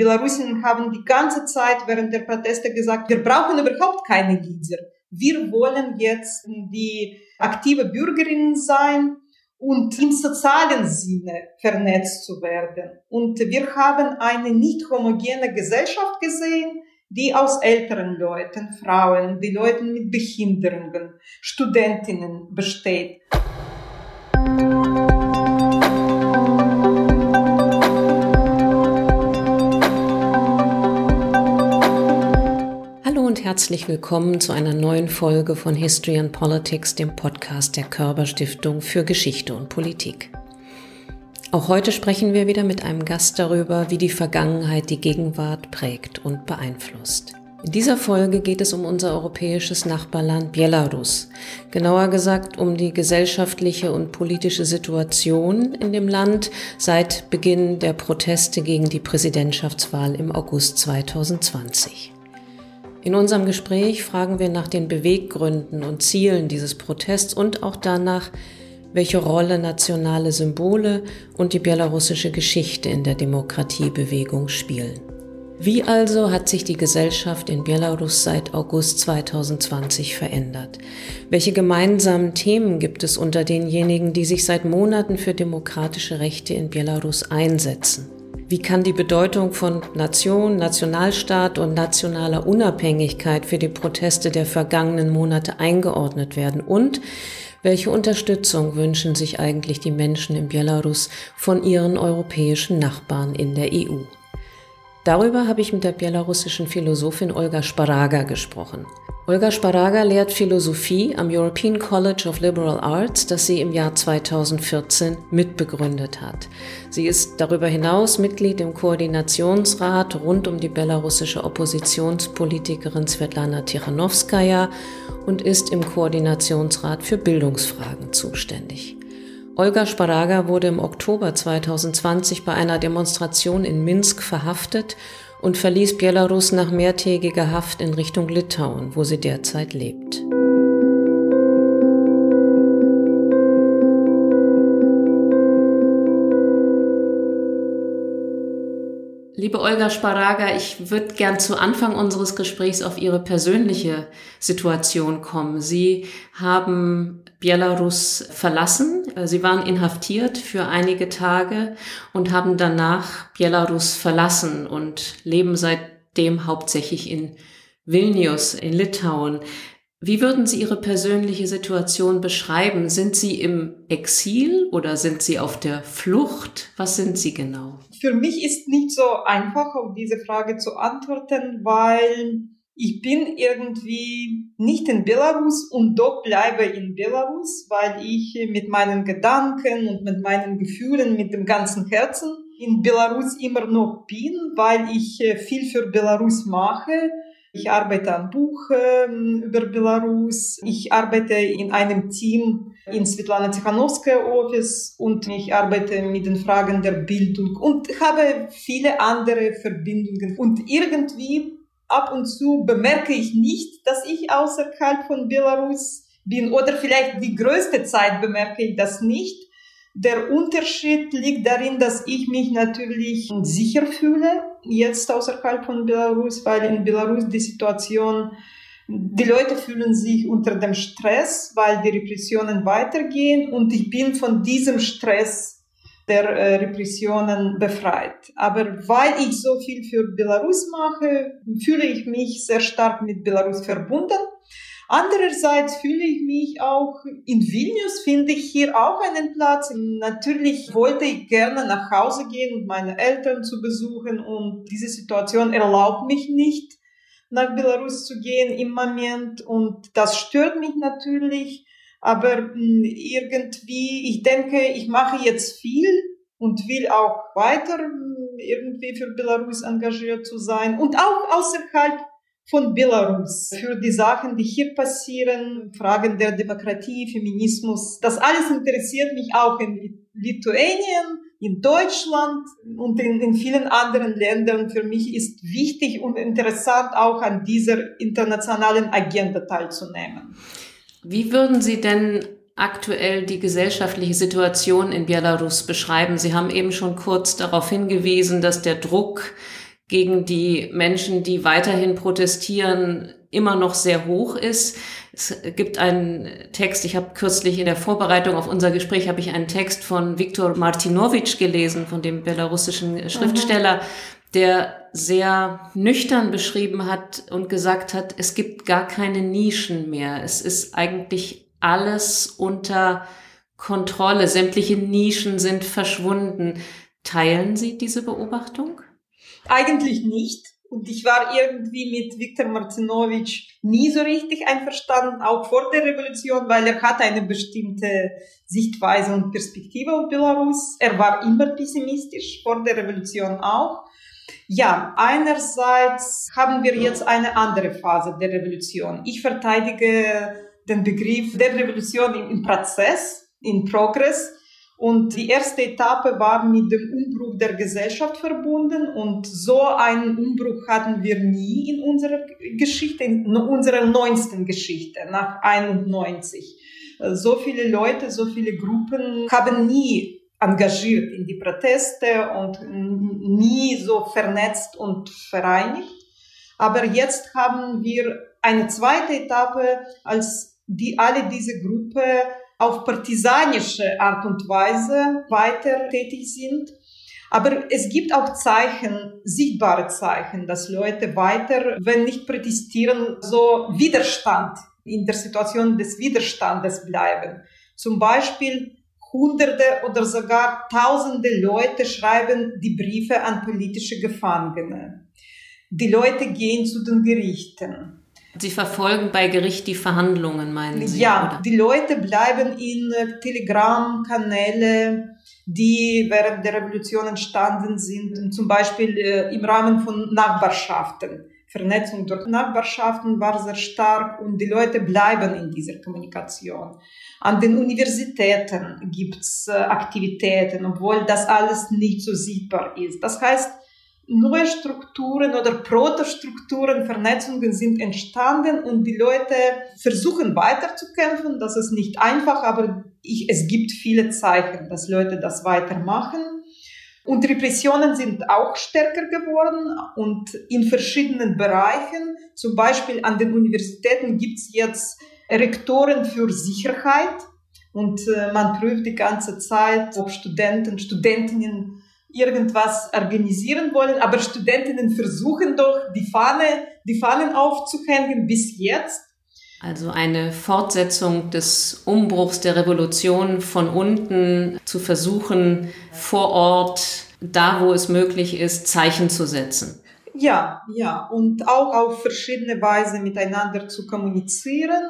Belarusinnen haben die ganze Zeit während der Proteste gesagt, wir brauchen überhaupt keine Leader. Wir wollen jetzt die aktive Bürgerinnen sein und im sozialen Sinne vernetzt zu werden. Und wir haben eine nicht homogene Gesellschaft gesehen, die aus älteren Leuten, Frauen, die Leuten mit Behinderungen, Studentinnen besteht. Herzlich willkommen zu einer neuen Folge von History and Politics, dem Podcast der Körber Stiftung für Geschichte und Politik. Auch heute sprechen wir wieder mit einem Gast darüber, wie die Vergangenheit die Gegenwart prägt und beeinflusst. In dieser Folge geht es um unser europäisches Nachbarland Belarus, genauer gesagt um die gesellschaftliche und politische Situation in dem Land seit Beginn der Proteste gegen die Präsidentschaftswahl im August 2020. In unserem Gespräch fragen wir nach den Beweggründen und Zielen dieses Protests und auch danach, welche Rolle nationale Symbole und die belarussische Geschichte in der Demokratiebewegung spielen. Wie also hat sich die Gesellschaft in Belarus seit August 2020 verändert? Welche gemeinsamen Themen gibt es unter denjenigen, die sich seit Monaten für demokratische Rechte in Belarus einsetzen? Wie kann die Bedeutung von Nation, Nationalstaat und nationaler Unabhängigkeit für die Proteste der vergangenen Monate eingeordnet werden? Und welche Unterstützung wünschen sich eigentlich die Menschen in Belarus von ihren europäischen Nachbarn in der EU? Darüber habe ich mit der belarussischen Philosophin Olga Sparaga gesprochen. Olga Sparaga lehrt Philosophie am European College of Liberal Arts, das sie im Jahr 2014 mitbegründet hat. Sie ist darüber hinaus Mitglied im Koordinationsrat rund um die belarussische Oppositionspolitikerin Svetlana Tichanowskaja und ist im Koordinationsrat für Bildungsfragen zuständig. Olga Sparaga wurde im Oktober 2020 bei einer Demonstration in Minsk verhaftet und verließ Belarus nach mehrtägiger Haft in Richtung Litauen, wo sie derzeit lebt. Liebe Olga Sparaga, ich würde gern zu Anfang unseres Gesprächs auf Ihre persönliche Situation kommen. Sie haben Belarus verlassen. Sie waren inhaftiert für einige Tage und haben danach Belarus verlassen und leben seitdem hauptsächlich in Vilnius in Litauen. Wie würden Sie Ihre persönliche Situation beschreiben? Sind Sie im Exil oder sind Sie auf der Flucht? Was sind Sie genau? Für mich ist nicht so einfach, auf diese Frage zu antworten, weil ich bin irgendwie nicht in Belarus und doch bleibe in Belarus, weil ich mit meinen Gedanken und mit meinen Gefühlen, mit dem ganzen Herzen in Belarus immer noch bin, weil ich äh, viel für Belarus mache ich arbeite am Buch äh, über Belarus. Ich arbeite in einem Team in Svetlana Tichanowskaja Office und ich arbeite mit den Fragen der Bildung und habe viele andere Verbindungen. Und irgendwie ab und zu bemerke ich nicht, dass ich außerhalb von Belarus bin oder vielleicht die größte Zeit bemerke ich das nicht. Der Unterschied liegt darin, dass ich mich natürlich sicher fühle, jetzt außerhalb von Belarus, weil in Belarus die Situation, die Leute fühlen sich unter dem Stress, weil die Repressionen weitergehen und ich bin von diesem Stress der äh, Repressionen befreit. Aber weil ich so viel für Belarus mache, fühle ich mich sehr stark mit Belarus verbunden Andererseits fühle ich mich auch in Vilnius, finde ich hier auch einen Platz. Natürlich wollte ich gerne nach Hause gehen und meine Eltern zu besuchen und diese Situation erlaubt mich nicht, nach Belarus zu gehen im Moment und das stört mich natürlich. Aber hm, irgendwie, ich denke, ich mache jetzt viel und will auch weiter hm, irgendwie für Belarus engagiert zu sein und auch außerhalb von Belarus für die Sachen, die hier passieren, Fragen der Demokratie, Feminismus. Das alles interessiert mich auch in Lituanien, in Deutschland und in, in vielen anderen Ländern. Für mich ist wichtig und interessant auch an dieser internationalen Agenda teilzunehmen. Wie würden Sie denn aktuell die gesellschaftliche Situation in Belarus beschreiben? Sie haben eben schon kurz darauf hingewiesen, dass der Druck gegen die Menschen, die weiterhin protestieren, immer noch sehr hoch ist. Es gibt einen Text, ich habe kürzlich in der Vorbereitung auf unser Gespräch, habe ich einen Text von Viktor Martinovich gelesen, von dem belarussischen Schriftsteller, mhm. der sehr nüchtern beschrieben hat und gesagt hat, es gibt gar keine Nischen mehr. Es ist eigentlich alles unter Kontrolle. Sämtliche Nischen sind verschwunden. Teilen Sie diese Beobachtung? Eigentlich nicht. Und ich war irgendwie mit Viktor Martinovich nie so richtig einverstanden, auch vor der Revolution, weil er hat eine bestimmte Sichtweise und Perspektive auf Belarus. Er war immer pessimistisch, vor der Revolution auch. Ja, einerseits haben wir jetzt eine andere Phase der Revolution. Ich verteidige den Begriff der Revolution im Prozess, in Progress. Und die erste Etappe war mit dem Umbruch der Gesellschaft verbunden und so einen Umbruch hatten wir nie in unserer Geschichte, in unserer neunsten Geschichte nach 91. So viele Leute, so viele Gruppen haben nie engagiert in die Proteste und nie so vernetzt und vereinigt. Aber jetzt haben wir eine zweite Etappe, als die alle diese Gruppe auf partisanische Art und Weise weiter tätig sind. Aber es gibt auch Zeichen, sichtbare Zeichen, dass Leute weiter, wenn nicht protestieren, so Widerstand in der Situation des Widerstandes bleiben. Zum Beispiel Hunderte oder sogar Tausende Leute schreiben die Briefe an politische Gefangene. Die Leute gehen zu den Gerichten. Sie verfolgen bei Gericht die Verhandlungen, meinen Sie? Ja, oder? die Leute bleiben in äh, Telegram-Kanäle, die während der Revolution entstanden sind, zum Beispiel äh, im Rahmen von Nachbarschaften. Vernetzung durch Nachbarschaften war sehr stark und die Leute bleiben in dieser Kommunikation. An den Universitäten gibt's äh, Aktivitäten, obwohl das alles nicht so sichtbar ist. Das heißt, neue Strukturen oder Protostrukturen, Vernetzungen sind entstanden und die Leute versuchen weiterzukämpfen. Das ist nicht einfach, aber ich, es gibt viele Zeichen, dass Leute das weitermachen. Und Repressionen sind auch stärker geworden und in verschiedenen Bereichen. Zum Beispiel an den Universitäten gibt es jetzt Rektoren für Sicherheit und äh, man prüft die ganze Zeit, ob Studenten, Studentinnen irgendwas organisieren wollen, aber Studentinnen versuchen doch, die Fahne, die Fahnen aufzuhängen bis jetzt. Also eine Fortsetzung des Umbruchs der Revolution von unten zu versuchen, vor Ort, da wo es möglich ist, Zeichen zu setzen. Ja, ja, und auch auf verschiedene Weise miteinander zu kommunizieren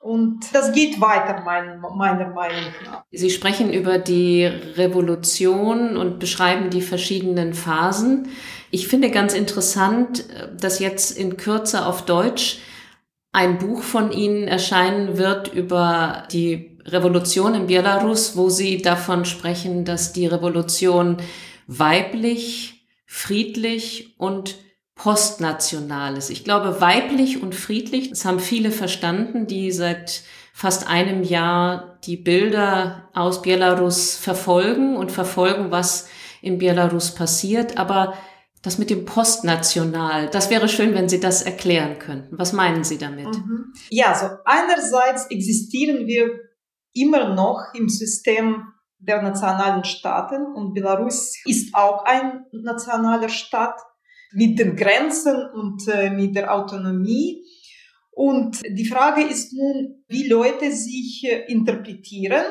und das geht weiter, mein, meiner Meinung nach. Sie sprechen über die Revolution und beschreiben die verschiedenen Phasen. Ich finde ganz interessant, dass jetzt in Kürze auf Deutsch ein Buch von Ihnen erscheinen wird über die Revolution in Belarus, wo Sie davon sprechen, dass die Revolution weiblich, friedlich und Postnationales. Ich glaube, weiblich und friedlich, das haben viele verstanden, die seit fast einem Jahr die Bilder aus Belarus verfolgen und verfolgen, was in Belarus passiert. Aber das mit dem Postnational, das wäre schön, wenn Sie das erklären könnten. Was meinen Sie damit? Mhm. Ja, so einerseits existieren wir immer noch im System der nationalen Staaten und Belarus ist auch ein nationaler Staat mit den Grenzen und äh, mit der Autonomie. Und die Frage ist nun, wie Leute sich äh, interpretieren,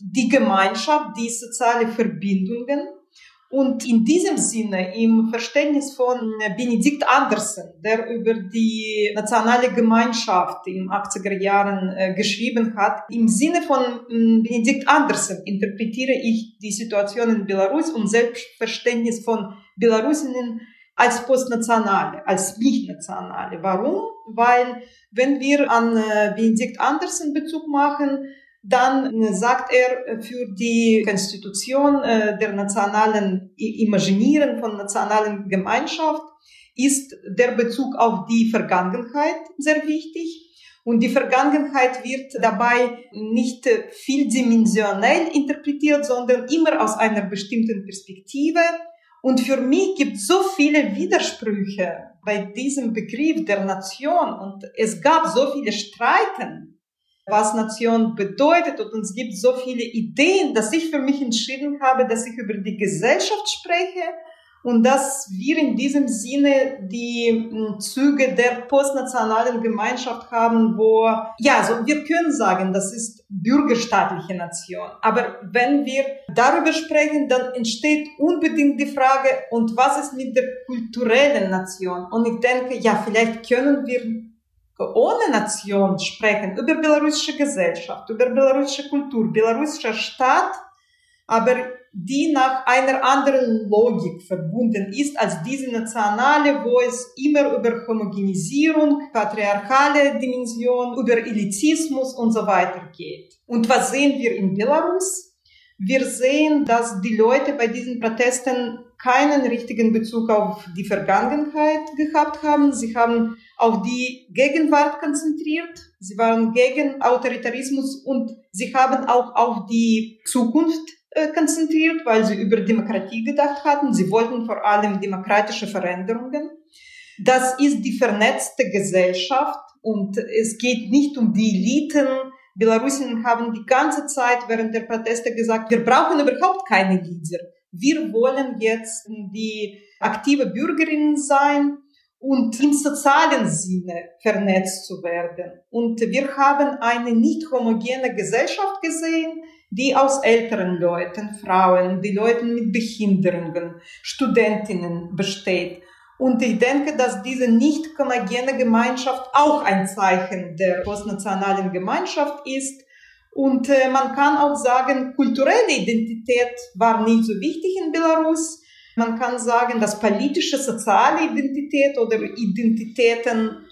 die Gemeinschaft, die soziale Verbindungen. Und in diesem Sinne, im Verständnis von Benedikt Andersen, der über die nationale Gemeinschaft in 80er Jahren äh, geschrieben hat, im Sinne von äh, Benedikt Andersen interpretiere ich die Situation in Belarus und Selbstverständnis von Belarusinnen als Postnationale, als Nicht-Nationale. Warum? Weil wenn wir an äh, Benedikt Andersen Bezug machen, dann äh, sagt er, äh, für die Konstitution der nationalen Imaginieren von nationalen Gemeinschaft ist der Bezug auf die Vergangenheit sehr wichtig. Und die Vergangenheit wird dabei nicht vieldimensionell interpretiert, sondern immer aus einer bestimmten Perspektive Und für mich gibt es so viele Widersprüche bei diesem Begriff der Nation. Und es gab so viele Streiten, was Nation bedeutet. Und es gibt so viele Ideen, dass ich für mich entschieden habe, dass ich über die Gesellschaft spreche und dass wir in diesem Sinne die hm, Züge der postnationalen Gemeinschaft haben, wo, ja, so wir können sagen, das ist bürgerstaatliche Nation. Aber wenn wir darüber sprechen, dann entsteht unbedingt die Frage, und was ist mit der kulturellen Nation? Und ich denke, ja, vielleicht können wir ohne Nation sprechen, über belarussische Gesellschaft, über belarussische Kultur, belarussischer Staat, aber die nach einer anderen Logik verbunden ist als diese nationale, wo es immer über Homogenisierung, patriarchale Dimension, über Elitismus und so weiter geht. Und was sehen wir in Belarus? Wir sehen, dass die Leute bei diesen Protesten keinen richtigen Bezug auf die Vergangenheit gehabt haben. Sie haben auf die Gegenwart konzentriert. Sie waren gegen Autoritarismus und sie haben auch auf die Zukunft konzentriert, weil sie über Demokratie gedacht hatten. Sie wollten vor allem demokratische Veränderungen. Das ist die vernetzte Gesellschaft und es geht nicht um die Eliten. Belarusinnen haben die ganze Zeit während der Proteste gesagt, wir brauchen überhaupt keine Leader. Wir wollen jetzt die aktive Bürgerinnen sein und im sozialen Sinne vernetzt zu werden. Und wir haben eine nicht homogene Gesellschaft gesehen, die aus älteren Leuten, Frauen, die Leuten mit Behinderungen, Studentinnen besteht. Und ich denke, dass diese nicht homogene Gemeinschaft auch ein Zeichen der postnationalen Gemeinschaft ist. Und äh, man kann auch sagen, kulturelle Identität war nicht so wichtig in Belarus. Man kann sagen, dass politische, soziale Identität oder Identitäten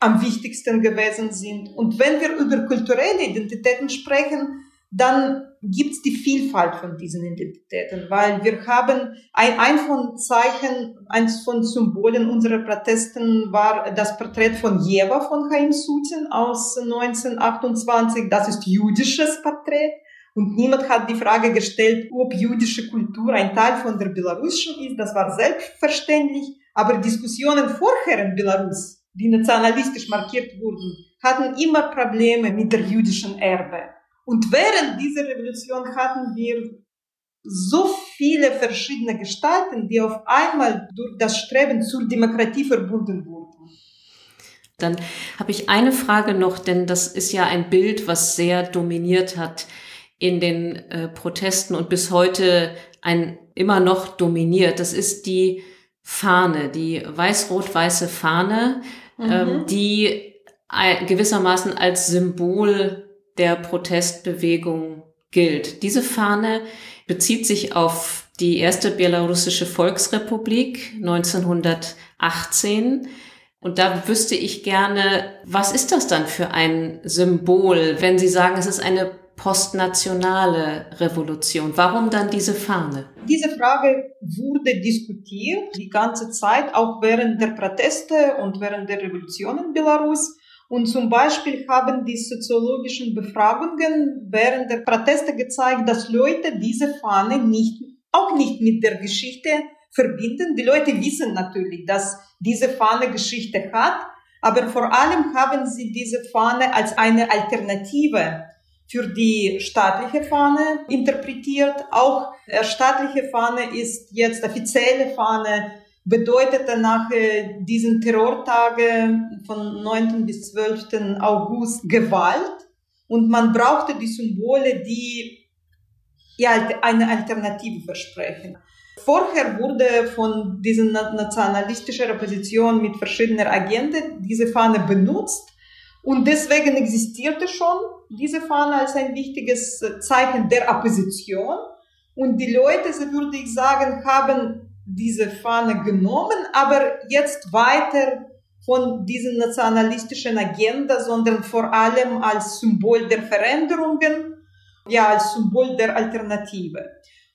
am wichtigsten gewesen sind. Und wenn wir über kulturelle Identitäten sprechen, dann gibt es die Vielfalt von diesen Identitäten, weil wir haben ein, ein von Zeichen, eins von Symbolen unserer Protesten war das Porträt von Jewa von Chaim Sutin aus 1928. Das ist jüdisches Porträt. Und niemand hat die Frage gestellt, ob jüdische Kultur ein Teil von der belarussischen ist. Das war selbstverständlich. Aber Diskussionen vorher in Belarus, die nationalistisch markiert wurden, hatten immer Probleme mit der jüdischen Erbe. Und während dieser Revolution hatten wir so viele verschiedene Gestalten, die auf einmal durch das Streben zur Demokratie verbunden wurden. Dann habe ich eine Frage noch, denn das ist ja ein Bild, was sehr dominiert hat in den äh, Protesten und bis heute ein immer noch dominiert. Das ist die Fahne, die weiß-rot-weiße Fahne, mhm. ähm, die gewissermaßen als Symbol der Protestbewegung gilt. Diese Fahne bezieht sich auf die erste belarussische Volksrepublik 1918. Und da wüsste ich gerne, was ist das dann für ein Symbol, wenn Sie sagen, es ist eine postnationale Revolution? Warum dann diese Fahne? Diese Frage wurde diskutiert die ganze Zeit, auch während der Proteste und während der Revolution in Belarus. Und zum Beispiel haben die soziologischen Befragungen während der Proteste gezeigt, dass Leute diese Fahne nicht, auch nicht mit der Geschichte verbinden. Die Leute wissen natürlich, dass diese Fahne Geschichte hat, aber vor allem haben sie diese Fahne als eine Alternative für die staatliche Fahne interpretiert. Auch äh, staatliche Fahne ist jetzt offizielle Fahne bedeutete nach äh, diesen Terrortagen von 9. bis 12. August Gewalt und man brauchte die Symbole, die eine Alternative versprechen. Vorher wurde von dieser nationalistischen Opposition mit verschiedener Agenten diese Fahne benutzt und deswegen existierte schon diese Fahne als ein wichtiges Zeichen der Opposition. Und die Leute, so würde ich sagen, haben diese Fahne genommen, aber jetzt weiter von dieser nationalistischen Agenda, sondern vor allem als Symbol der Veränderungen, ja, als Symbol der Alternative.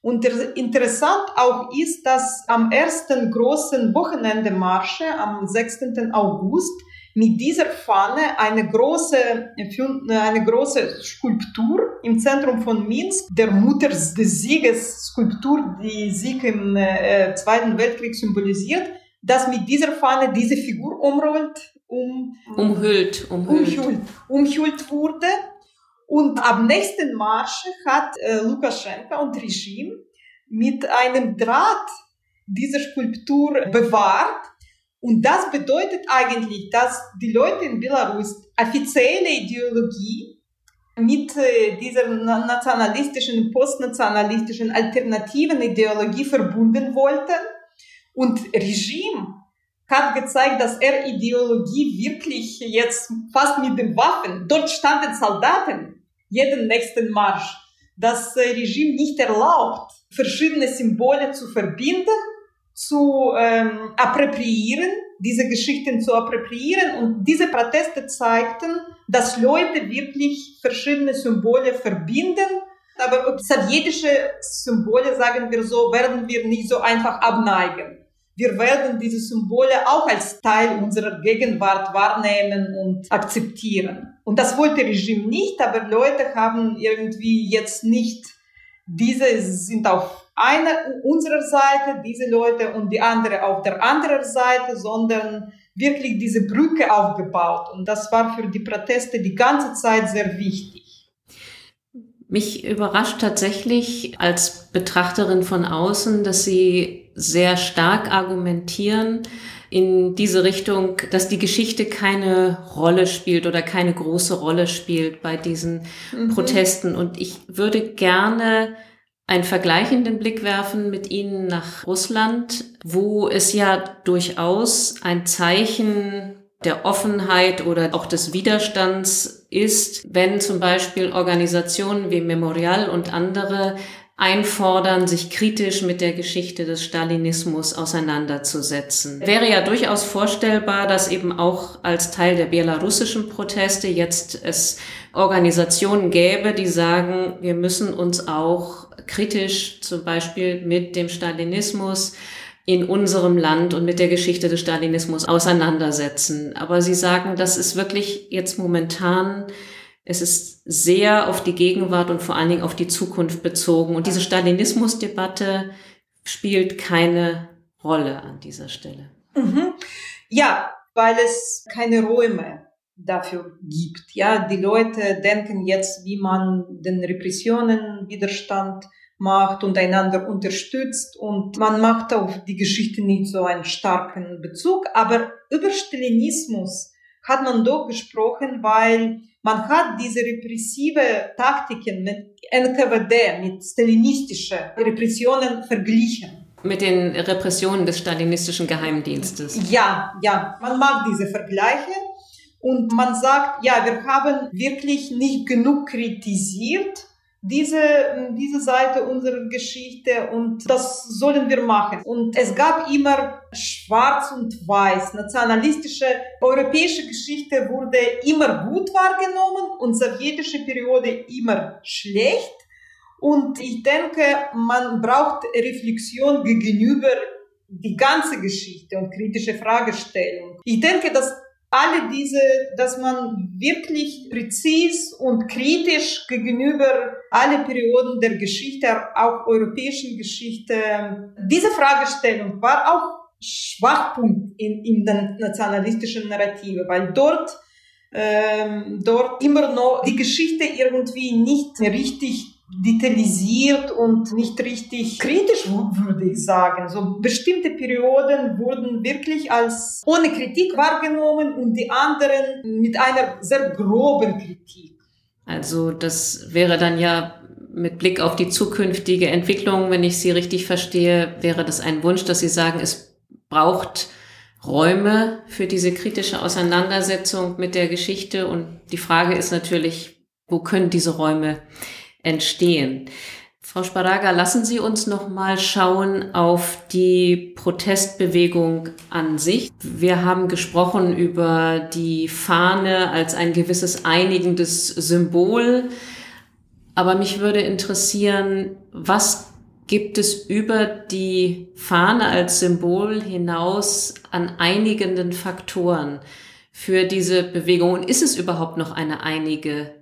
Und interessant auch ist, dass am ersten großen Wochenende Marsche, am 16. August, mit dieser Fahne eine große, eine große Skulptur im Zentrum von Minsk, der Mutter des Sieges Skulptur, die Sieg im äh, Zweiten Weltkrieg symbolisiert, dass mit dieser Fahne diese Figur umrollt, um, umhüllt, umhüllt. umhüllt, umhüllt wurde. Und am nächsten Marsch hat äh, Lukaschenka und Regime mit einem Draht diese Skulptur bewahrt. Und das bedeutet eigentlich, dass die Leute in Belarus offizielle Ideologie mit äh, dieser nationalistischen, postnationalistischen alternativen Ideologie verbunden wollten. Und Regime hat gezeigt, dass er Ideologie wirklich jetzt fast mit den Waffen, dort standen Soldaten, jeden nächsten Marsch, das äh, Regime nicht erlaubt, verschiedene Symbole zu verbinden, zu ähm, appropriieren, diese Geschichten zu appropriieren. Und diese Proteste zeigten, dass Leute wirklich verschiedene Symbole verbinden. Aber sowjetische Symbole, sagen wir so, werden wir nicht so einfach abneigen. Wir werden diese Symbole auch als Teil unserer Gegenwart wahrnehmen und akzeptieren. Und das wollte Regime nicht, aber Leute haben irgendwie jetzt nicht, diese sind auf einer unserer Seite, diese Leute und die andere auf der anderen Seite, sondern wirklich diese Brücke aufgebaut. Und das war für die Proteste die ganze Zeit sehr wichtig. Mich überrascht tatsächlich als Betrachterin von außen, dass Sie sehr stark argumentieren in diese Richtung, dass die Geschichte keine Rolle spielt oder keine große Rolle spielt bei diesen mhm. Protesten. Und ich würde gerne einen vergleichenden Blick werfen mit Ihnen nach Russland, wo es ja durchaus ein Zeichen der Offenheit oder auch des Widerstands ist, wenn zum Beispiel Organisationen wie Memorial und andere einfordern, sich kritisch mit der Geschichte des Stalinismus auseinanderzusetzen. Wäre ja durchaus vorstellbar, dass eben auch als Teil der belarussischen Proteste jetzt es Organisationen gäbe, die sagen, wir müssen uns auch kritisch zum Beispiel mit dem Stalinismus in unserem Land und mit der Geschichte des Stalinismus auseinandersetzen. Aber Sie sagen, das ist wirklich jetzt momentan, es ist sehr auf die Gegenwart und vor allen Dingen auf die Zukunft bezogen. Und diese Stalinismus-Debatte spielt keine Rolle an dieser Stelle. Mhm. Ja, weil es keine Räume dafür gibt. Ja, die Leute denken jetzt, wie man den Repressionen Widerstand macht und einander unterstützt und man macht auf die Geschichte nicht so einen starken Bezug. Aber über Stalinismus hat man doch gesprochen, weil man hat diese repressive Taktiken mit NKWD, mit stalinistischen Repressionen verglichen. Mit den Repressionen des stalinistischen Geheimdienstes. Ja, ja, man mag diese Vergleiche und man sagt, ja, wir haben wirklich nicht genug kritisiert diese, diese Seite unserer Geschichte und das sollen wir machen. Und es gab immer schwarz und weiß, nationalistische, europäische Geschichte wurde immer gut wahrgenommen und sowjetische Periode immer schlecht. Und ich denke, man braucht Reflexion gegenüber die ganze Geschichte und kritische Fragestellung. Ich denke, dass alle diese, dass man wirklich präzis und kritisch gegenüber alle Perioden der Geschichte, auch europäischen Geschichte, diese Fragestellung war auch Schwachpunkt in, in der nationalistischen Narrative, weil dort ähm, dort immer noch die Geschichte irgendwie nicht richtig detailisiert und nicht richtig kritisch, würde ich sagen. So bestimmte Perioden wurden wirklich als ohne Kritik wahrgenommen und die anderen mit einer sehr groben Kritik. Also das wäre dann ja mit Blick auf die zukünftige Entwicklung, wenn ich Sie richtig verstehe, wäre das ein Wunsch, dass Sie sagen, es braucht Räume für diese kritische Auseinandersetzung mit der Geschichte. Und die Frage ist natürlich, wo können diese Räume entstehen. Frau Sparaga, lassen Sie uns noch mal schauen auf die Protestbewegung an sich. Wir haben gesprochen über die Fahne als ein gewisses einigendes Symbol. Aber mich würde interessieren, was gibt es über die Fahne als Symbol hinaus an einigenden Faktoren? für diese Bewegung? Und ist es überhaupt noch eine einige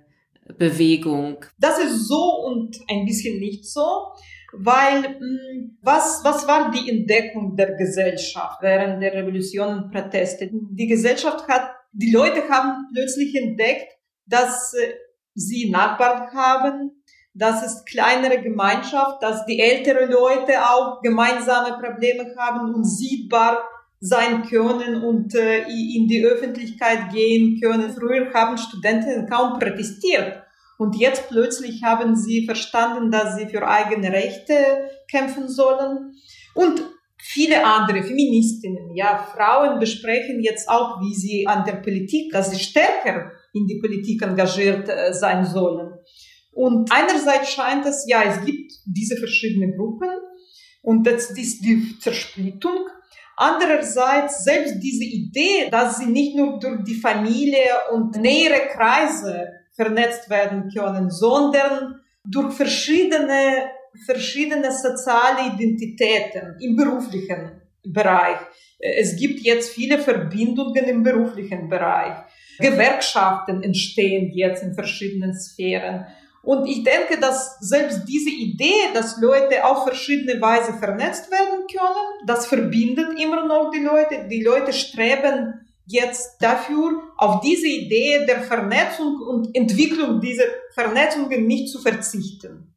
Bewegung? Das ist so und ein bisschen nicht so, weil hm, was, was war die Entdeckung der Gesellschaft während der Revolution und Proteste? Die Gesellschaft hat, die Leute haben plötzlich entdeckt, dass äh, sie Nachbarn haben, dass es kleinere Gemeinschaft, dass die ältere Leute auch gemeinsame Probleme haben und sichtbar sein können und äh, in die Öffentlichkeit gehen können. Früher haben Studenten kaum protestiert. Und jetzt plötzlich haben sie verstanden, dass sie für eigene Rechte kämpfen sollen. Und viele andere Feministinnen, ja, Frauen besprechen jetzt auch, wie sie an der Politik, dass sie stärker in die Politik engagiert äh, sein sollen. Und einerseits scheint es, ja, es gibt diese verschiedenen Gruppen und das ist die Zersplittung. Andererseits selbst diese Idee, dass sie nicht nur durch die Familie und nähere Kreise vernetzt werden können, sondern durch verschiedene, verschiedene soziale Identitäten im beruflichen Bereich. Es gibt jetzt viele Verbindungen im beruflichen Bereich. Gewerkschaften entstehen jetzt in verschiedenen Sphären. Und ich denke, dass selbst diese Idee, dass Leute auf verschiedene Weise vernetzt werden können, das verbindet immer noch die Leute. Die Leute streben jetzt dafür, auf diese Idee der Vernetzung und Entwicklung dieser Vernetzungen nicht zu verzichten.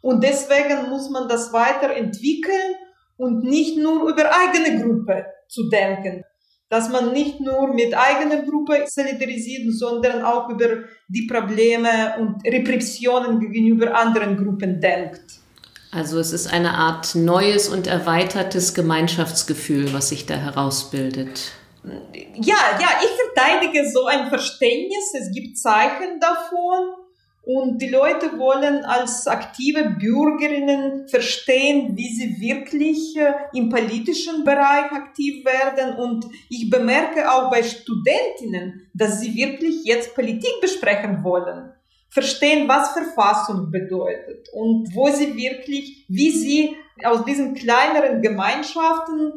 Und deswegen muss man das weiterentwickeln und nicht nur über eigene Gruppe zu denken dass man nicht nur mit eigener Gruppe solidarisiert, sondern auch über die Probleme und Repressionen gegenüber anderen Gruppen denkt. Also es ist eine Art neues und erweitertes Gemeinschaftsgefühl, was sich da herausbildet. Ja, ja, ich verteidige so ein Verständnis. Es gibt Zeichen davon. Und die Leute wollen als aktive Bürgerinnen verstehen, wie sie wirklich äh, im politischen Bereich aktiv werden. Und ich bemerke auch bei Studentinnen, dass sie wirklich jetzt Politik besprechen wollen. Verstehen, was Verfassung bedeutet und wo sie wirklich, wie sie aus diesen kleineren Gemeinschaften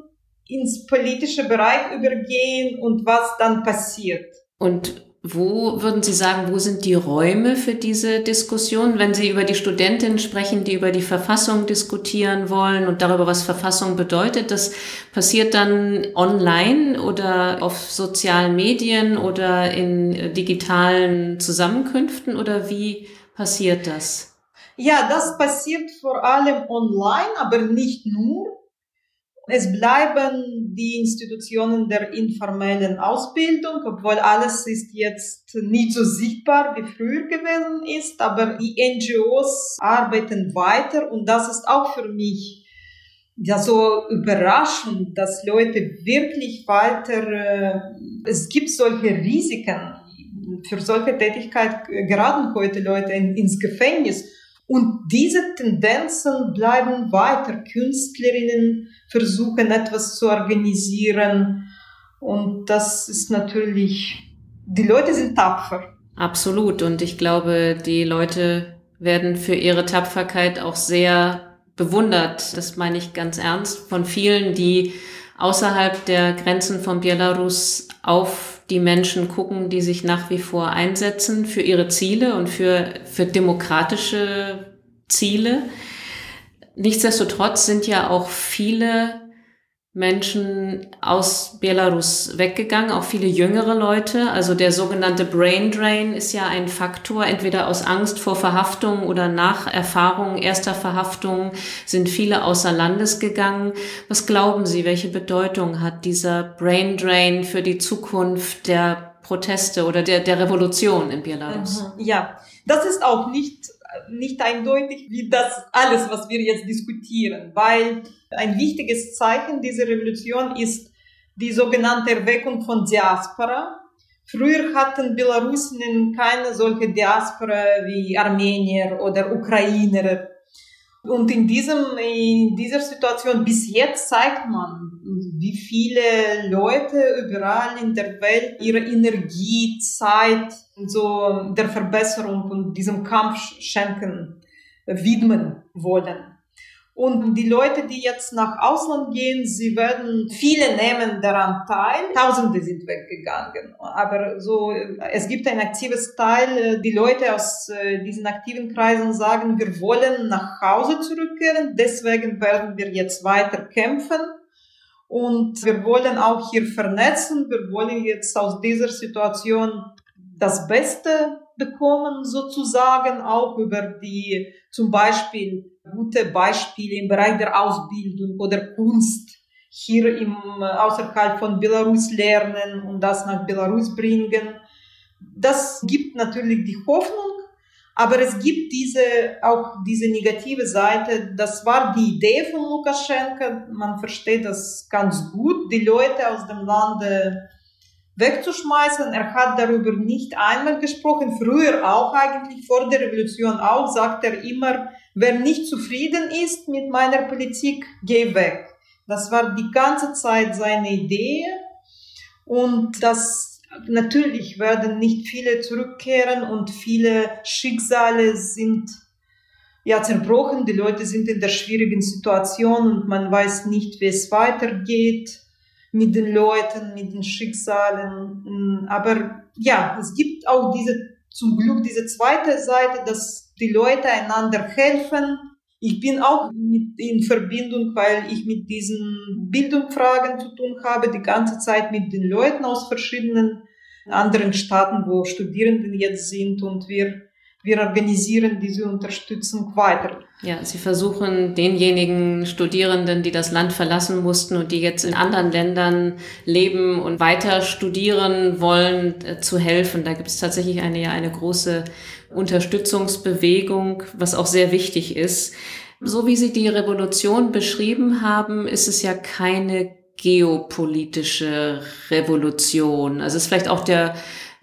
ins politische Bereich übergehen und was dann passiert. Und wo würden Sie sagen, wo sind die Räume für diese Diskussion, wenn Sie über die Studentinnen sprechen, die über die Verfassung diskutieren wollen und darüber, was Verfassung bedeutet? Das passiert dann online oder auf sozialen Medien oder in digitalen Zusammenkünften oder wie passiert das? Ja, das passiert vor allem online, aber nicht nur. Es bleiben die Institutionen der informellen Ausbildung, obwohl alles ist jetzt nicht so sichtbar wie früher gewesen ist, aber die NGOs arbeiten weiter und das ist auch für mich ja so überraschend, dass Leute wirklich weiter, äh, es gibt solche Risiken. Für solche Tätigkeit geraten heute Leute in, ins Gefängnis und diese Tendenzen bleiben weiter. Künstlerinnen versuchen etwas zu organisieren. Und das ist natürlich, die Leute sind tapfer. Absolut. Und ich glaube, die Leute werden für ihre Tapferkeit auch sehr bewundert. Das meine ich ganz ernst von vielen, die außerhalb der Grenzen von Belarus auf die Menschen gucken, die sich nach wie vor einsetzen für ihre Ziele und für, für demokratische Ziele. Nichtsdestotrotz sind ja auch viele Menschen aus Belarus weggegangen, auch viele jüngere Leute. Also der sogenannte Brain Drain ist ja ein Faktor, entweder aus Angst vor Verhaftung oder nach Erfahrung erster Verhaftung sind viele außer Landes gegangen. Was glauben Sie, welche Bedeutung hat dieser Brain Drain für die Zukunft der Proteste oder der, der Revolution in Belarus? Mhm. Ja, das ist auch nicht nicht eindeutig wie das alles, was wir jetzt diskutieren, weil ein wichtiges Zeichen dieser Revolution ist die sogenannte Erweckung von Diaspora. Früher hatten Belarusinnen keine solche Diaspora wie Armenier oder Ukrainer. Und in, diesem, in dieser Situation bis jetzt zeigt man, wie viele Leute überall in der Welt ihre Energie, Zeit so der Verbesserung und diesem Kampf schenken, widmen wollen. Und die Leute, die jetzt nach Ausland gehen, sie werden, viele nehmen daran teil. Tausende sind weggegangen. Aber so, es gibt ein aktives Teil. Die Leute aus äh, diesen aktiven Kreisen sagen, wir wollen nach Hause zurückkehren. Deswegen werden wir jetzt weiter kämpfen. Und wir wollen auch hier vernetzen. Wir wollen jetzt aus dieser Situation das Beste bekommen, sozusagen auch über die zum Beispiel gute Beispiele im Bereich der Ausbildung oder Kunst hier im, außerhalb von Belarus lernen und das nach Belarus bringen. Das gibt natürlich die Hoffnung, aber es gibt diese, auch diese negative Seite. Das war die Idee von Lukaschenka. Man versteht das ganz gut. Die Leute aus dem Lande wegzuschmeißen. Er hat darüber nicht einmal gesprochen, früher auch eigentlich, vor der Revolution auch, sagt er immer, wer nicht zufrieden ist mit meiner Politik, geh weg. Das war die ganze Zeit seine Idee und das natürlich werden nicht viele zurückkehren und viele Schicksale sind ja zerbrochen, die Leute sind in der schwierigen Situation und man weiß nicht, wie es weitergeht mit den Leuten, mit den Schicksalen. Aber ja, es gibt auch diese, zum Glück diese zweite Seite, dass die Leute einander helfen. Ich bin auch mit in Verbindung, weil ich mit diesen Bildungsfragen zu tun habe, die ganze Zeit mit den Leuten aus verschiedenen anderen Staaten, wo Studierenden jetzt sind und wir wir organisieren diese Unterstützung weiter. Ja, Sie versuchen denjenigen Studierenden, die das Land verlassen mussten und die jetzt in anderen Ländern leben und weiter studieren wollen, äh, zu helfen. Da gibt es tatsächlich eine, ja, eine große Unterstützungsbewegung, was auch sehr wichtig ist. So wie Sie die Revolution beschrieben haben, ist es ja keine geopolitische Revolution. Also es ist vielleicht auch der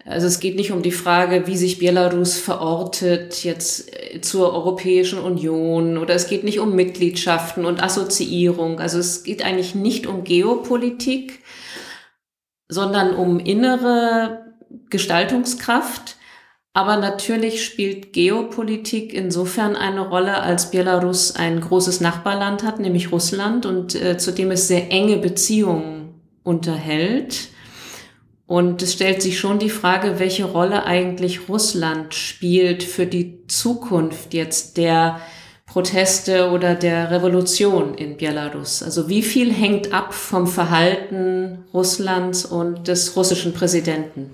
also es geht nicht um die Frage, wie sich Belarus verortet jetzt äh, zur Europäischen Union oder es geht nicht um Mitgliedschaften und Assoziierung. Also es geht eigentlich nicht um Geopolitik, sondern um innere Gestaltungskraft. Aber natürlich spielt Geopolitik insofern eine Rolle, als Belarus ein großes Nachbarland hat, nämlich Russland, und äh, zu dem es sehr enge Beziehungen unterhält. Und es stellt sich schon die Frage, welche Rolle eigentlich Russland spielt für die Zukunft jetzt der Proteste oder der Revolution in Belarus. Also wie viel hängt ab vom Verhalten Russlands und des russischen Präsidenten?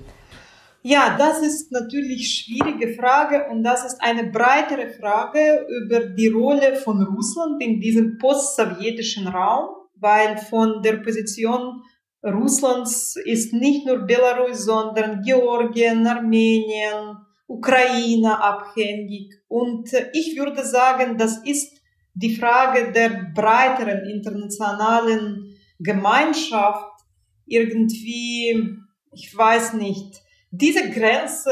Ja, das ist natürlich schwierige Frage und das ist eine breitere Frage über die Rolle von Russland in diesem post-sowjetischen Raum, weil von der Position Russlands ist nicht nur Belarus, sondern Georgien, Armenien, Ukraine abhängig. Und ich würde sagen, das ist die Frage der breiteren internationalen Gemeinschaft irgendwie, ich weiß nicht, diese Grenze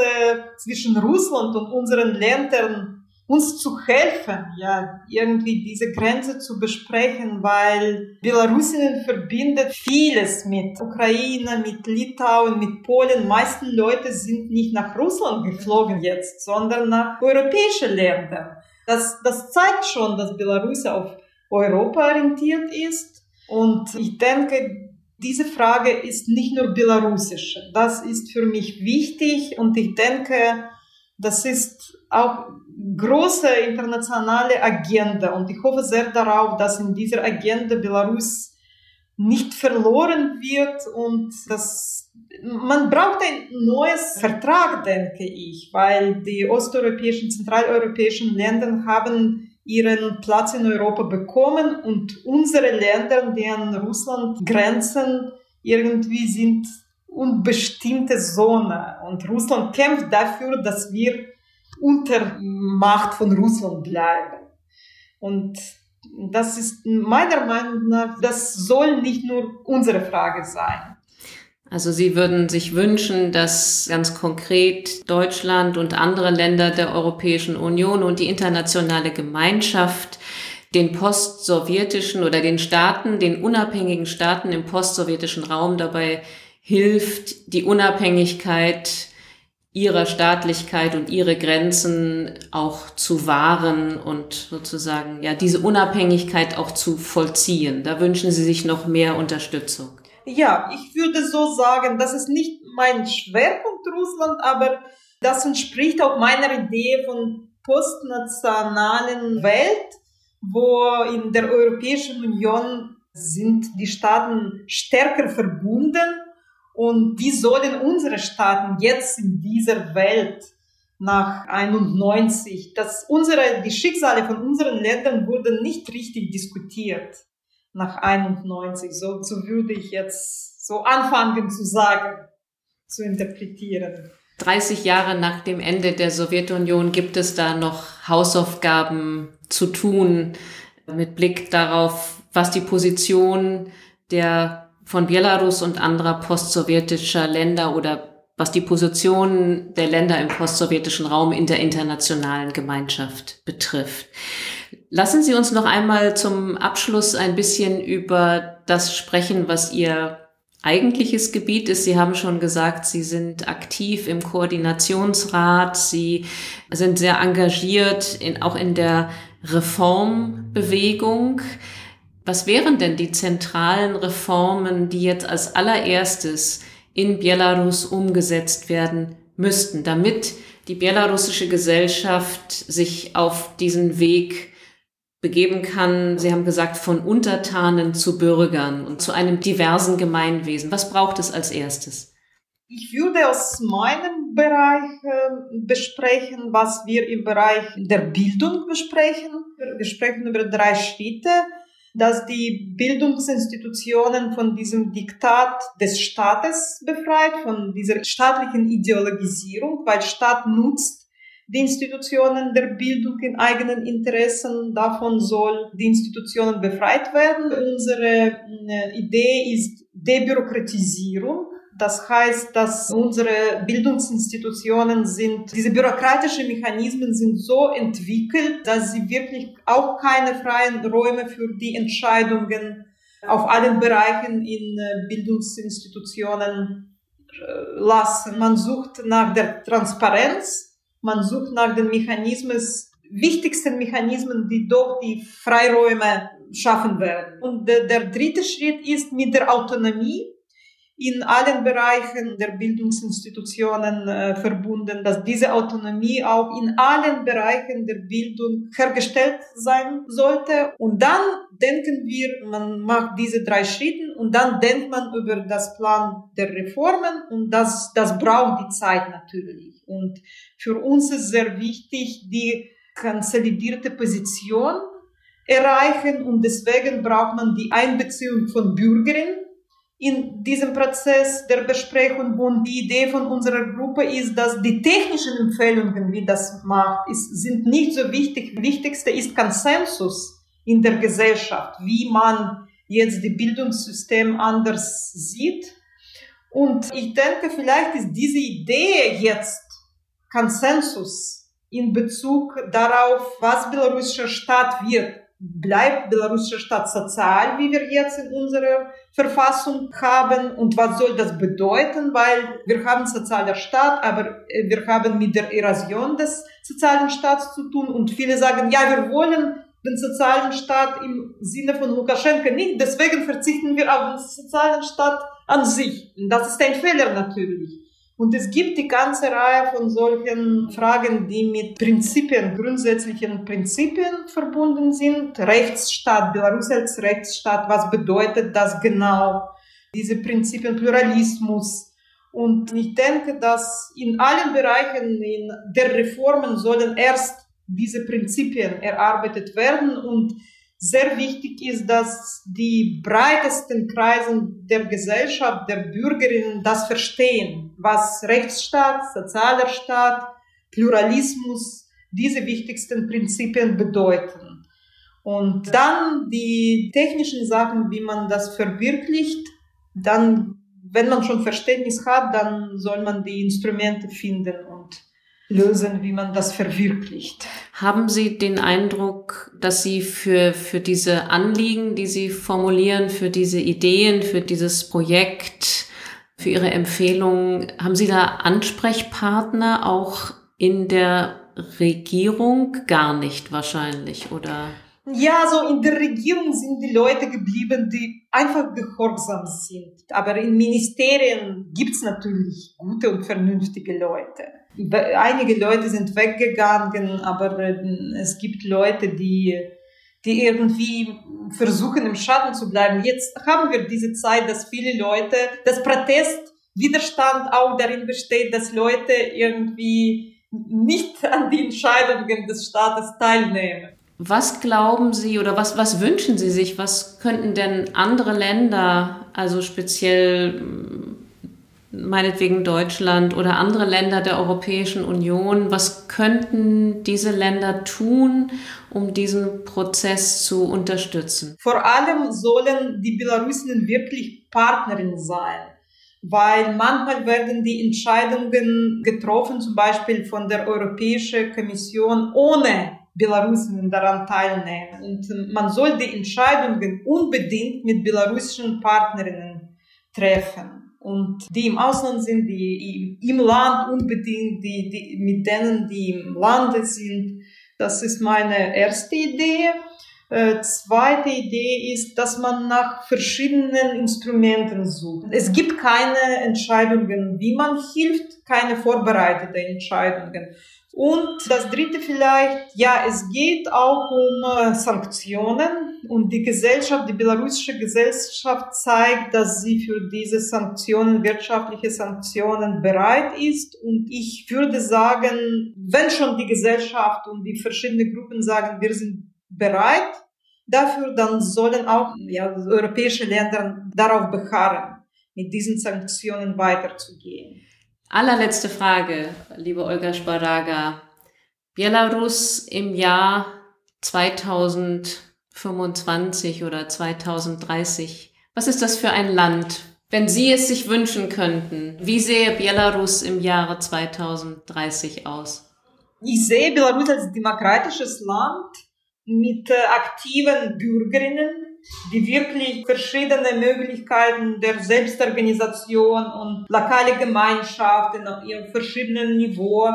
zwischen Russland und unseren Ländern uns zu helfen, ja, irgendwie diese Grenze zu besprechen, weil Belarusinnen verbindet vieles mit Ukraine, mit Litauen, mit Polen. Meisten Leute sind nicht nach Russland geflogen jetzt, sondern nach europäischen Ländern. Das, das zeigt schon, dass Belarus auf Europa orientiert ist. Und ich denke, diese Frage ist nicht nur belarussische. Das ist für mich wichtig und ich denke, das ist auch große internationale Agenda. Und ich hoffe sehr darauf, dass in dieser Agenda Belarus nicht verloren wird und dass man braucht ein neues Vertrag, denke ich, weil die osteuropäischen, zentraleuropäischen Länder haben ihren Platz in Europa bekommen und unsere Länder, die an Russland grenzen, irgendwie sind unbestimmte Zone. Und Russland kämpft dafür, dass wir unter Macht von Russland bleiben. Und das ist meiner Meinung nach, das soll nicht nur unsere Frage sein. Also Sie würden sich wünschen, dass ganz konkret Deutschland und andere Länder der Europäischen Union und die internationale Gemeinschaft den postsowjetischen oder den Staaten, den unabhängigen Staaten im postsowjetischen Raum dabei hilft, die Unabhängigkeit ihrer Staatlichkeit und ihre Grenzen auch zu wahren und sozusagen ja diese Unabhängigkeit auch zu vollziehen. Da wünschen Sie sich noch mehr Unterstützung. Ja, ich würde so sagen, das ist nicht mein Schwerpunkt Russland, aber das entspricht auch meiner Idee von postnationalen Welt, wo in der Europäischen Union sind die Staaten stärker verbunden und wie sollen unsere Staaten jetzt in dieser Welt nach 91, dass unsere, die Schicksale von unseren Ländern wurden nicht richtig diskutiert nach 91. So, so würde ich jetzt so anfangen zu sagen, zu interpretieren. 30 Jahre nach dem Ende der Sowjetunion gibt es da noch Hausaufgaben zu tun mit Blick darauf, was die Position der von Belarus und anderer postsowjetischer Länder oder was die Position der Länder im postsowjetischen Raum in der internationalen Gemeinschaft betrifft. Lassen Sie uns noch einmal zum Abschluss ein bisschen über das sprechen, was Ihr eigentliches Gebiet ist. Sie haben schon gesagt, Sie sind aktiv im Koordinationsrat. Sie sind sehr engagiert in, auch in der Reformbewegung. Was wären denn die zentralen Reformen, die jetzt als allererstes in Belarus umgesetzt werden müssten, damit die belarussische Gesellschaft sich auf diesen Weg begeben kann, Sie haben gesagt, von Untertanen zu Bürgern und zu einem diversen Gemeinwesen. Was braucht es als erstes? Ich würde aus meinem Bereich äh, besprechen, was wir im Bereich der Bildung besprechen. Wir sprechen über drei Schritte dass die Bildungsinstitutionen von diesem Diktat des Staates befreit, von dieser staatlichen Ideologisierung, weil Staat nutzt die Institutionen der Bildung in eigenen Interessen. Davon soll die Institutionen befreit werden. Unsere äh, Idee ist Debürokratisierung das heißt, dass unsere Bildungsinstitutionen sind, diese bürokratischen Mechanismen sind so entwickelt, dass sie wirklich auch keine freien Räume für die Entscheidungen auf allen Bereichen in äh, Bildungsinstitutionen äh, lassen. Man sucht nach der Transparenz, man sucht nach den Mechanismen, wichtigsten Mechanismen, die doch die Freiräume schaffen werden. Und der, der dritte Schritt ist mit der Autonomie in allen Bereichen der Bildungsinstitutionen äh, verbunden, dass diese Autonomie auch in allen Bereichen der Bildung hergestellt sein sollte. Und dann denken wir, man macht diese drei Schritte und dann denkt man über das Plan der Reformen und das, das braucht die Zeit natürlich. Und für uns ist sehr wichtig, die konsolidierte Position erreichen und deswegen braucht man die Einbeziehung von Bürgerinnen in diesem Prozess der Besprechung und die Idee von unserer Gruppe ist, dass die technischen Empfehlungen, wie das macht, ist, sind nicht so wichtig. Wichtigste ist Konsensus in der Gesellschaft, wie man jetzt die Bildungssystem anders sieht. Und ich denke, vielleicht ist diese Idee jetzt Konsensus in Bezug darauf, was belarussischer Staat wird bleibt belarussischer Staat sozial, wie wir jetzt in unserer Verfassung haben und was soll das bedeuten, weil wir haben sozialer Staat, aber wir haben mit der Erosion des sozialen Staats zu tun und viele sagen, ja, wir wollen den sozialen Staat im Sinne von Lukaschenko nicht, deswegen verzichten wir auf den sozialen Staat an sich. Und das ist ein Fehler natürlich. Und es gibt die ganze Reihe von solchen Fragen, die mit Prinzipien, grundsätzlichen Prinzipien verbunden sind. Rechtsstaat, Belarus als Rechtsstaat, was bedeutet das genau? Diese Prinzipien, Pluralismus. Und ich denke, dass in allen Bereichen in der Reformen sollen erst diese Prinzipien erarbeitet werden und sehr wichtig ist, dass die breitesten Kreisen der Gesellschaft, der Bürgerinnen das verstehen, was Rechtsstaat, sozialer Staat, Pluralismus, diese wichtigsten Prinzipien bedeuten. Und dann die technischen Sachen, wie man das verwirklicht, dann, wenn man schon Verständnis hat, dann soll man die Instrumente finden und lösen, wie man das verwirklicht. Haben Sie den Eindruck, dass Sie für, für diese Anliegen, die Sie formulieren, für diese Ideen, für dieses Projekt, für Ihre Empfehlungen. Haben Sie da Ansprechpartner auch in der Regierung? Gar nicht wahrscheinlich, oder? Ja, so in der Regierung sind die Leute geblieben, die einfach gehorsam sind. Aber in Ministerien gibt's natürlich gute und vernünftige Leute. Einige Leute sind weggegangen, aber äh, es gibt Leute, die, die irgendwie versuchen im Schatten zu bleiben. Jetzt haben wir diese Zeit, dass viele Leute, das Protestwiderstand auch darin besteht, dass Leute irgendwie nicht an die Entscheidungen des Staates teilnehmen. Was glauben Sie oder was, was wünschen Sie sich? Was könnten denn andere Länder, also speziell meinetwegen Deutschland oder andere Länder der Europäischen Union, was könnten diese Länder tun, um diesen Prozess zu unterstützen? Vor allem sollen die Belarusinnen wirklich Partnerinnen sein weil manchmal werden die Entscheidungen getroffen, zum Beispiel von der Europäischen Kommission, ohne Belarusinnen daran teilnehmen. Und man soll die Entscheidungen unbedingt mit belarussischen Partnerinnen treffen. Und die im Ausland sind, die im Land unbedingt, die, die, mit denen, die im Lande sind. Das ist meine erste Idee. Äh, zweite Idee ist, dass man nach verschiedenen Instrumenten sucht. Es gibt keine Entscheidungen, wie man hilft, keine vorbereiteten Entscheidungen. Und das dritte vielleicht, ja, es geht auch um äh, Sanktionen und die Gesellschaft, die belarussische Gesellschaft zeigt, dass sie für diese Sanktionen, wirtschaftliche Sanktionen bereit ist. Und ich würde sagen, wenn schon die Gesellschaft und die verschiedenen Gruppen sagen, wir sind bereit dafür, dann sollen auch ja, europäische Länder darauf beharren, mit diesen Sanktionen weiterzugehen. Allerletzte Frage, liebe Olga Sparaga. Belarus im Jahr 2025 oder 2030. Was ist das für ein Land? Wenn Sie es sich wünschen könnten, wie sähe Belarus im Jahre 2030 aus? Ich sehe Belarus als demokratisches Land mit äh, aktiven Bürgerinnen, die wirklich verschiedene Möglichkeiten der Selbstorganisation und lokale Gemeinschaften auf ihrem verschiedenen Niveau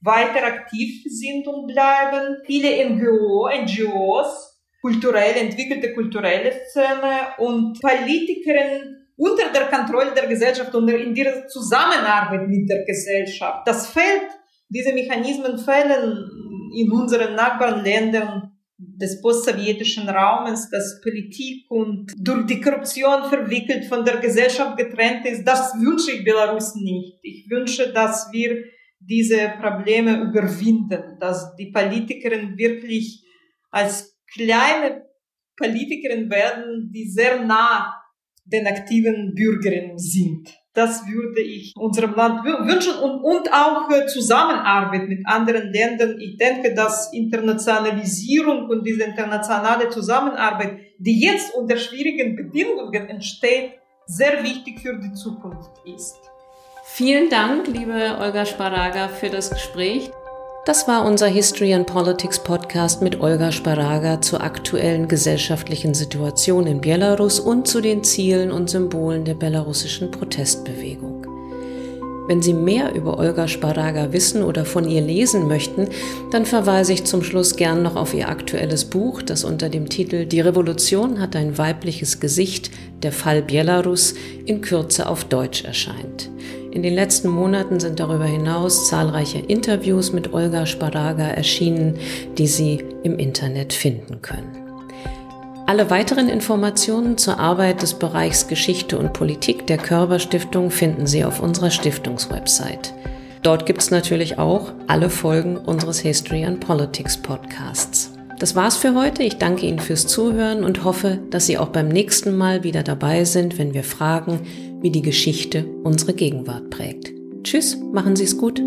weiter aktiv sind und bleiben. Viele NGO, NGOs, kulturell entwickelte kulturelle Szene und Politikerinnen unter der Kontrolle der Gesellschaft und in der Zusammenarbeit mit der Gesellschaft. Das fehlt, diese Mechanismen fehlen in unseren Nachbarländern des postsowjetischen Raumes, dass Politik und durch die Korruption verwickelt von der Gesellschaft getrennt ist, das wünsche ich Belarus nicht. Ich wünsche, dass wir diese Probleme überwinden, dass die Politikerinnen wirklich als kleine Politikerinnen werden, die sehr nah den aktiven Bürgerinnen sind. Das würde ich unserem Land wünschen und, und auch äh, Zusammenarbeit mit anderen Ländern. Ich denke, dass Internationalisierung und diese internationale Zusammenarbeit, die jetzt unter schwierigen Bedingungen entsteht, sehr wichtig für die Zukunft ist. Vielen Dank, liebe Olga Sparaga, für das Gespräch. Das war unser History and Politics Podcast mit Olga Sparaga zur aktuellen gesellschaftlichen Situation in Belarus und zu den Zielen und Symbolen der belarussischen Protestbewegung. Wenn Sie mehr über Olga Sparaga wissen oder von ihr lesen möchten, dann verweise ich zum Schluss gern noch auf ihr aktuelles Buch, das unter dem Titel Die Revolution hat ein weibliches Gesicht, der Fall Belarus in Kürze auf Deutsch erscheint. In den letzten Monaten sind darüber hinaus zahlreiche Interviews mit Olga Sparaga erschienen, die Sie im Internet finden können. Alle weiteren Informationen zur Arbeit des Bereichs Geschichte und Politik der Körperstiftung finden Sie auf unserer Stiftungswebsite. Dort gibt es natürlich auch alle Folgen unseres History and Politics Podcasts. Das war's für heute. Ich danke Ihnen fürs Zuhören und hoffe, dass Sie auch beim nächsten Mal wieder dabei sind, wenn wir fragen, wie die Geschichte unsere Gegenwart prägt. Tschüss, machen Sie es gut.